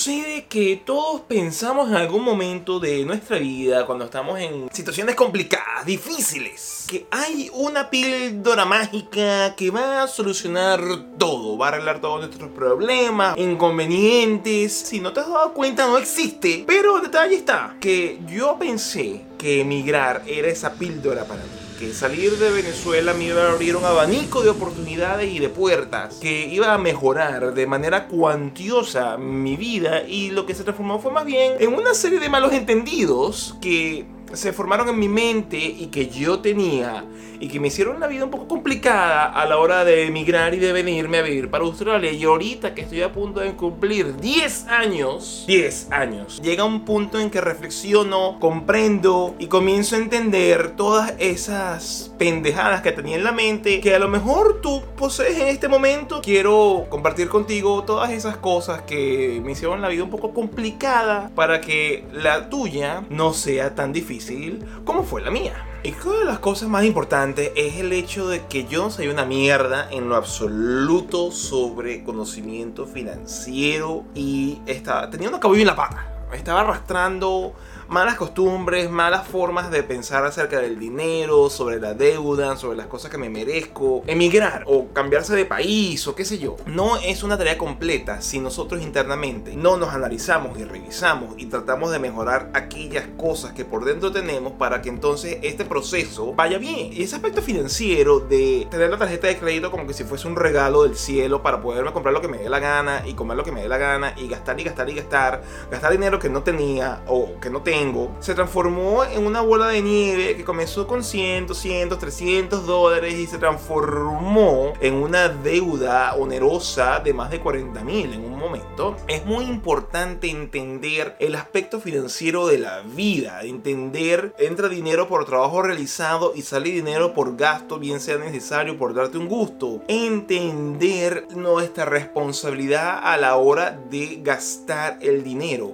sucede que todos pensamos en algún momento de nuestra vida, cuando estamos en situaciones complicadas, difíciles, que hay una píldora mágica que va a solucionar todo, va a arreglar todos nuestros problemas, inconvenientes. Si no te has dado cuenta, no existe. Pero el detalle está que yo pensé que emigrar era esa píldora para mí que salir de Venezuela me iba a abrir un abanico de oportunidades y de puertas, que iba a mejorar de manera cuantiosa mi vida y lo que se transformó fue más bien en una serie de malos entendidos que se formaron en mi mente y que yo tenía y que me hicieron la vida un poco complicada a la hora de emigrar y de venirme a vivir para Australia. Y ahorita que estoy a punto de cumplir 10 años, 10 años, llega un punto en que reflexiono, comprendo y comienzo a entender todas esas pendejadas que tenía en la mente que a lo mejor tú posees en este momento. Quiero compartir contigo todas esas cosas que me hicieron la vida un poco complicada para que la tuya no sea tan difícil como fue la mía. Y una de las cosas más importantes es el hecho de que yo no soy una mierda en lo absoluto sobre conocimiento financiero y estaba, una cabello en la pata. Estaba arrastrando malas costumbres, malas formas de pensar acerca del dinero, sobre la deuda, sobre las cosas que me merezco, emigrar o cambiarse de país o qué sé yo. No es una tarea completa si nosotros internamente no nos analizamos y revisamos y tratamos de mejorar aquellas cosas que por dentro tenemos para que entonces este proceso vaya bien. Y ese aspecto financiero de tener la tarjeta de crédito como que si fuese un regalo del cielo para poderme comprar lo que me dé la gana y comer lo que me dé la gana y gastar y gastar y gastar, gastar dinero que no tenía o que no tengo se transformó en una bola de nieve que comenzó con 100, 200, 300 dólares y se transformó en una deuda onerosa de más de 40 mil en un momento. Es muy importante entender el aspecto financiero de la vida, entender entra dinero por trabajo realizado y sale dinero por gasto, bien sea necesario por darte un gusto. Entender nuestra responsabilidad a la hora de gastar el dinero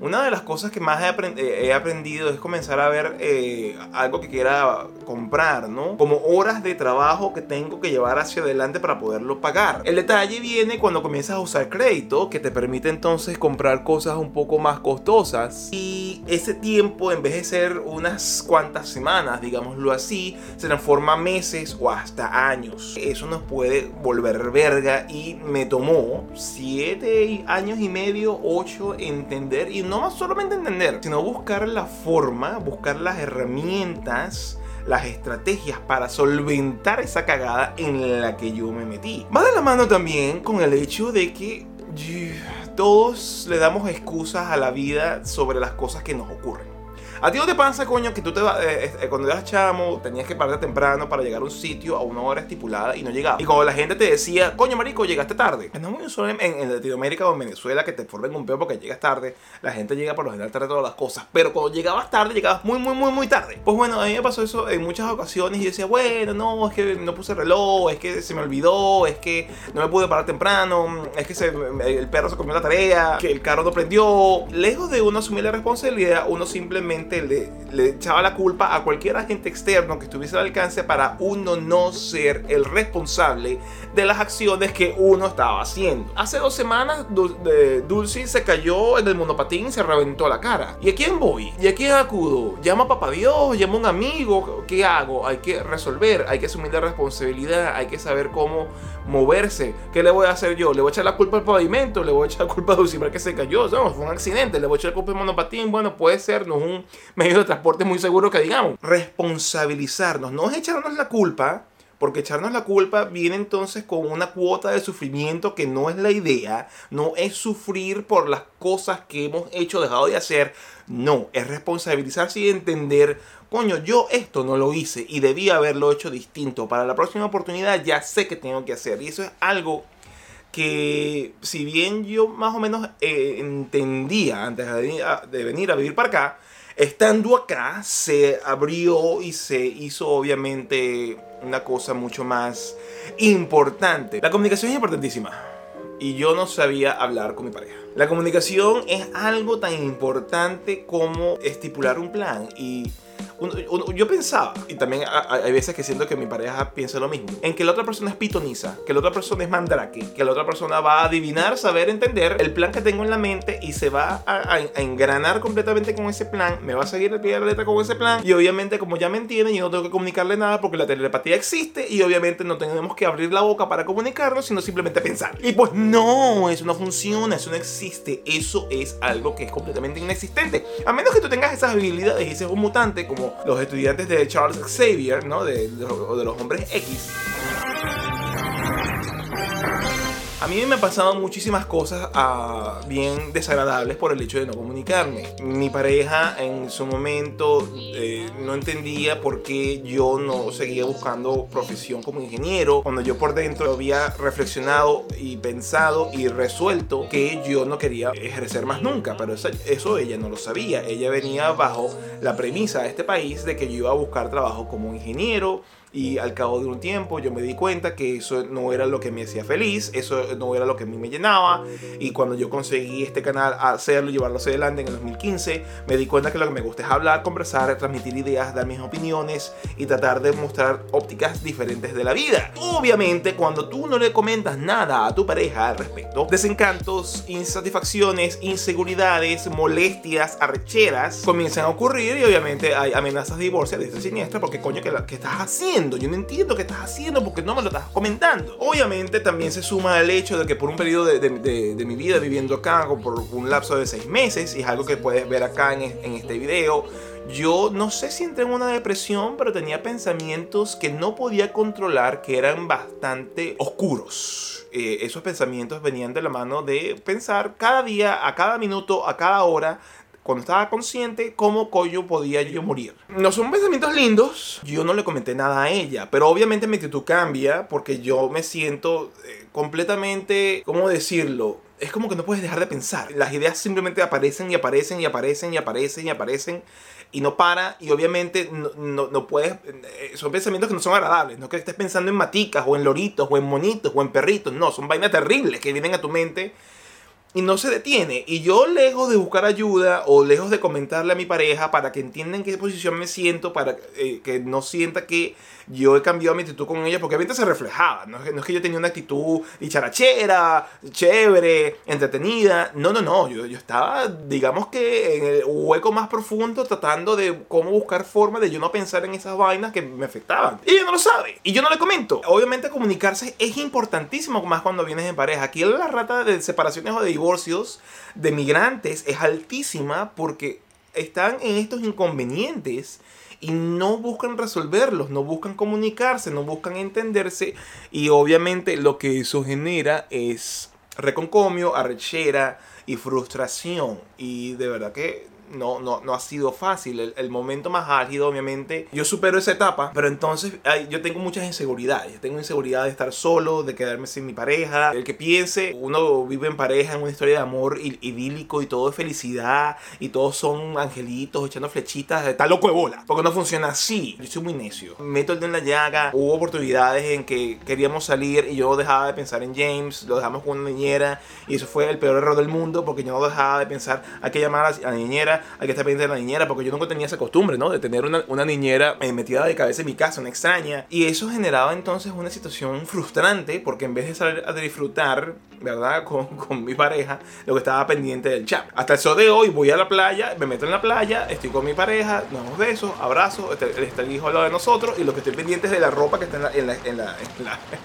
una de las cosas que más he, aprendido es comenzar a ver eh, algo que quiera comprar, ¿no? Como horas de trabajo que tengo que llevar hacia adelante para poderlo pagar. El detalle viene cuando comienzas a usar crédito, que te permite entonces comprar cosas un poco más costosas. Y ese tiempo, en vez de ser unas cuantas semanas, digámoslo así, se transforma meses o hasta años. Eso nos puede volver verga y me tomó 7 años y medio, 8 entender y no solamente entender, sino buscar la forma, buscar las herramientas, las estrategias para solventar esa cagada en la que yo me metí. Va de la mano también con el hecho de que todos le damos excusas a la vida sobre las cosas que nos ocurren. A ti no te pasa, coño, que tú te eh, eh, cuando eras chamo, tenías que pararte temprano para llegar a un sitio a una hora estipulada y no llegabas. Y cuando la gente te decía, coño, marico, llegaste tarde. No es muy usual en, Latinoamérica o en Venezuela que te formen un peo porque llegas tarde. La gente llega por lo general tarde todas las cosas. Pero cuando llegabas tarde, llegabas muy, muy, muy, muy tarde. Pues bueno, a mí me pasó eso en muchas ocasiones y yo decía, bueno, no, es que no puse reloj, es que se me olvidó, es que no me pude parar temprano, es que el perro se comió la tarea, que el carro no prendió. Lejos de uno asumir la responsabilidad, uno simplemente le, echaba la culpa a cualquier agente externo que estuviese al alcance para uno no ser el responsable de las acciones que uno estaba haciendo. Hace dos semanas Dulce se cayó en el monopatín y se reventó la cara. ¿Y a quién voy? ¿Y a quién acudo? ¿Llamo a papá Dios? ¿Llamo a un amigo? ¿Qué hago? Hay que resolver, hay que asumir la responsabilidad, hay que saber cómo moverse. ¿Qué le voy a hacer yo? ¿Le voy a echar la culpa al pavimento? ¿Le voy a echar la culpa a Dulce que se cayó? No, fue un accidente. ¿Le voy a echar la culpa al monopatín? Bueno, puede ser, no es un medio de transporte muy seguro que digamos. Responsabilizarnos, no es echarnos la culpa, porque echarnos la culpa viene entonces con una cuota de sufrimiento que no es la idea, no es sufrir por las cosas que hemos hecho, dejado de hacer, no, es responsabilizarse y entender, coño, yo esto no lo hice y debía haberlo hecho distinto. Para la próxima oportunidad ya sé que tengo que hacer y eso es algo que si bien yo más o menos eh, entendía antes de venir a vivir para acá, Estando acá, se abrió y se hizo obviamente una cosa mucho más importante. La comunicación es importantísima. Y yo no sabía hablar con mi pareja. La comunicación es algo tan importante como estipular un plan. Y yo pensaba, y también hay veces que siento que mi pareja piensa lo mismo, en que la otra persona es pitoniza, que la otra persona es mandrake, que la otra persona va a adivinar, saber, entender el plan que tengo en la mente y se va a, engranar completamente con ese plan, me va a seguir el pie de la letra con ese plan y obviamente como ya me entienden yo no tengo que comunicarle nada porque la telepatía existe y obviamente no tenemos que abrir la boca para comunicarnos, sino simplemente pensar. Y pues no, eso no funciona, eso no existe, eso es algo que es completamente inexistente. A menos que tú tengas esas habilidades y seas un mutante como los estudiantes de Charles Xavier, ¿no? De, de, los hombres X. A mí me pasado muchísimas cosas ah, bien desagradables por el hecho de no comunicarme. Mi pareja en su momento eh, no entendía por qué yo no seguía buscando profesión como ingeniero, cuando yo por dentro había reflexionado y pensado y resuelto que yo no quería ejercer más nunca, pero eso, eso ella no lo sabía. Ella venía bajo la premisa de este país de que yo iba a buscar trabajo como ingeniero y al cabo de un tiempo yo me di cuenta que eso no era lo que me hacía feliz, eso no era lo que a mí me llenaba. Y cuando yo conseguí este canal, hacerlo, llevarlo hacia adelante en el 2015, me di cuenta que lo que me gusta es hablar, conversar, transmitir ideas, dar mis opiniones y tratar de mostrar ópticas diferentes de la vida. Obviamente, cuando tú no le comentas nada a tu pareja al respecto, desencantos, insatisfacciones, inseguridades, molestias, arrecheras comienzan a ocurrir y obviamente hay amenazas de divorcio de esta siniestra porque coño, ¿qué, qué estás haciendo? Yo no entiendo qué estás haciendo porque no me lo estás comentando. Obviamente también se suma el hecho de que por un periodo de, mi vida viviendo acá, por un lapso de seis meses, y es algo que puedes ver acá en, en este video, yo no sé si entré en una depresión, pero tenía pensamientos que no podía controlar, que eran bastante oscuros. Eh, esos pensamientos venían de la mano de pensar cada día, a cada minuto, a cada hora, cuando estaba consciente, cómo coño podía yo morir. No son pensamientos lindos, yo no le comenté nada a ella, pero obviamente mi actitud cambia porque yo me siento eh, completamente, ¿cómo decirlo? Es como que no puedes dejar de pensar. Las ideas simplemente aparecen y aparecen y aparecen y aparecen y aparecen y no para y obviamente no, no, puedes, eh, son pensamientos que no son agradables, no que estés pensando en maticas o en loritos o en monitos o en perritos, no, son vainas terribles que vienen a tu mente y no se detiene. Y yo lejos de buscar ayuda o lejos de comentarle a mi pareja para que entiendan en qué posición me siento, para eh, que no sienta que yo he cambiado mi actitud con ella, porque obviamente se reflejaba. No es, que, yo tenía una actitud dicharachera, chévere, entretenida. No, no, no. Yo, yo estaba, digamos que en el hueco más profundo tratando de cómo buscar forma de yo no pensar en esas vainas que me afectaban. Y ella no lo sabe. Y yo no le comento. Obviamente comunicarse es importantísimo, más cuando vienes en pareja. Aquí la rata de separaciones o de divorcios de migrantes es altísima porque están en estos inconvenientes y no buscan resolverlos, no buscan comunicarse, no buscan entenderse y obviamente lo que eso genera es reconcomio, arrechera y frustración y de verdad que no, no, no ha sido fácil. El, momento más álgido, obviamente, yo supero esa etapa, pero entonces yo tengo muchas inseguridades. Yo tengo inseguridad de estar solo, de quedarme sin mi pareja. El que piense, uno vive en pareja, en una historia de amor idílico y todo es felicidad y todos son angelitos echando flechitas, está loco de bola. Porque no funciona así. Yo soy muy necio. Meto el dedo en la llaga. Hubo oportunidades en que queríamos salir y yo dejaba de pensar en James, lo dejamos con una niñera y eso fue el peor error del mundo porque yo no dejaba de pensar, hay que llamar a la niñera hay que estar pendiente de la niñera, porque yo nunca tenía esa costumbre, ¿no? De tener una, una niñera eh, metida de cabeza en mi casa, una extraña. Y eso generaba entonces una situación frustrante, porque en vez de salir a disfrutar, ¿verdad? Con, con mi pareja, lo que estaba pendiente del chat. Hasta el sol de hoy voy a la playa, me meto en la playa, estoy con mi pareja, nos damos besos, abrazos, está, está el hijo al lado de nosotros y lo que estoy pendiente es de la ropa que está en la, en la, en la,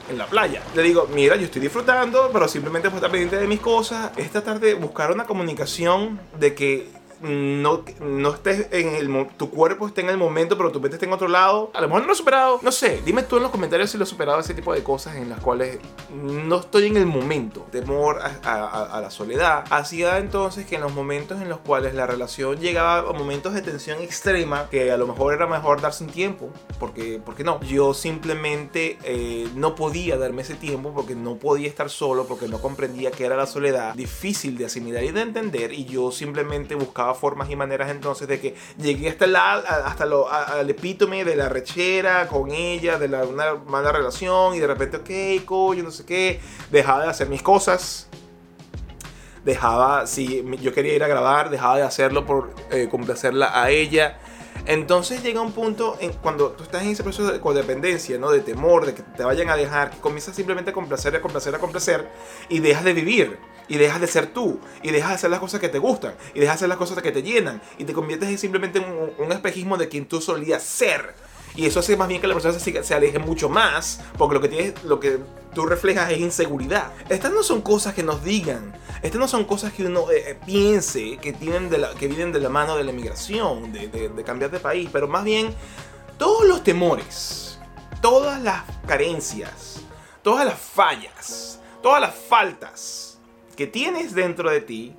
en la, playa. Le digo, mira, yo estoy disfrutando, pero simplemente por estar pendiente de mis cosas, es tratar de buscar una comunicación de que no, no estés en el tu cuerpo esté en el momento, pero tu mente esté en otro lado. A lo mejor no lo he superado. No sé, dime tú en los comentarios si lo he superado ese tipo de cosas en las cuales no estoy en el momento. Temor a, la soledad. Hacía entonces que en los momentos en los cuales la relación llegaba a momentos de tensión extrema, que a lo mejor era mejor darse un tiempo, porque, porque no. Yo simplemente eh, no podía darme ese tiempo porque no podía estar solo, porque no comprendía que era la soledad difícil de asimilar y de entender. Y yo simplemente buscaba formas y maneras entonces de que llegué hasta, la, hasta lo, epítome de la rechera con ella, de la, una mala relación y de repente, ok, coño, no sé qué, dejaba de hacer mis cosas. Dejaba, si yo quería ir a grabar, dejaba de hacerlo por eh, complacerla a ella Entonces llega un punto en cuando tú estás en ese proceso de codependencia, ¿no? De temor, de que te vayan a dejar, que comienzas simplemente a complacer, a complacer, a complacer y dejas de vivir. Y dejas de ser tú, y dejas de hacer las cosas que te gustan, y dejas de hacer las cosas que te llenan, y te conviertes en simplemente un, un espejismo de quien tú solías ser. Y eso hace más bien que la persona se, se aleje mucho más, porque lo que, tienes, lo que tú reflejas es inseguridad. Estas no son cosas que nos digan, estas no son cosas que uno eh, eh, piense que, tienen que vienen de la mano de la emigración, de cambiar de país, pero más bien todos los temores, todas las carencias, todas las fallas, todas las faltas que tienes dentro de ti,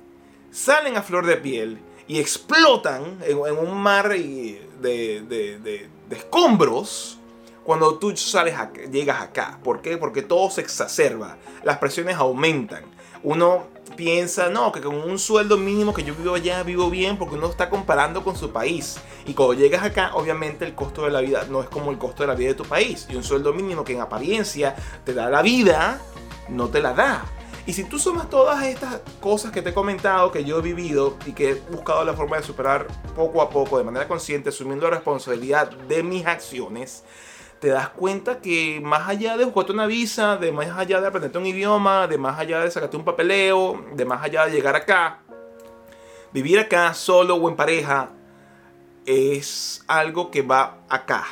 salen a flor de piel y explotan en, un mar de, de, escombros cuando tú sales llegas acá. ¿Por qué? Porque todo se exacerba, las presiones aumentan. Uno piensa, no, que con un sueldo mínimo que yo vivo allá, vivo bien, porque uno está comparando con su país. Y cuando llegas acá, obviamente el costo de la vida no es como el costo de la vida de tu país. Y un sueldo mínimo que en apariencia te da la vida, no te la da. Y si tú sumas todas estas cosas que te he comentado, que yo he vivido y que he buscado la forma de superar poco a poco, de manera consciente, asumiendo la responsabilidad de mis acciones, te das cuenta que más allá de buscarte una visa, de más allá de aprenderte un idioma, de más allá de sacarte un papeleo, de más allá de llegar acá, vivir acá solo o en pareja es algo que va acá.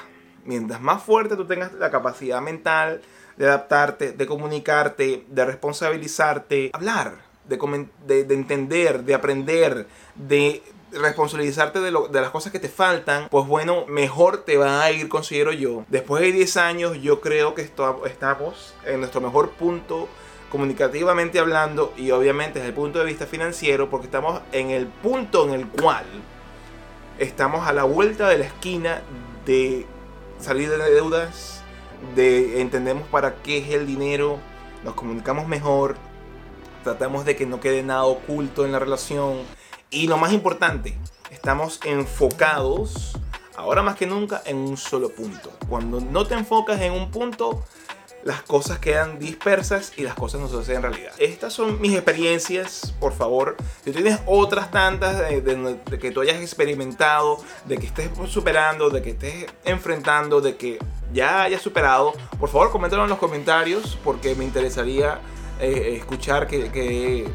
Mientras más fuerte tú tengas la capacidad mental, de adaptarte, de comunicarte, de responsabilizarte, hablar, de, de, entender, de aprender, de responsabilizarte de, lo, de, las cosas que te faltan, pues bueno, mejor te va a ir, considero yo. Después de 10 años, yo creo que estamos en nuestro mejor punto comunicativamente hablando y obviamente desde el punto de vista financiero, porque estamos en el punto en el cual estamos a la vuelta de la esquina de salir de deudas, de entendemos para qué es el dinero, nos comunicamos mejor, tratamos de que no quede nada oculto en la relación y lo más importante, estamos enfocados ahora más que nunca en un solo punto. Cuando no te enfocas en un punto, las cosas quedan dispersas y las cosas no se hacen realidad. Estas son mis experiencias, por favor. Si tienes otras tantas de, que tú hayas experimentado, de que estés superando, de que estés enfrentando, de que ya hayas superado, por favor coméntalo en los comentarios porque me interesaría eh, escuchar qué,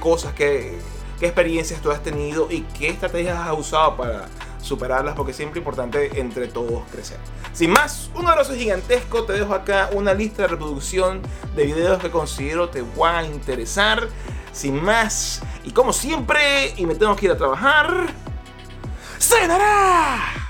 cosas, qué, qué experiencias tú has tenido y qué estrategias has usado para superarlas porque es siempre importante entre todos crecer. Sin más, un abrazo gigantesco, te dejo acá una lista de reproducción de videos que considero te van a interesar. Sin más, y como siempre, y me tengo que ir a trabajar, ¡Cenará!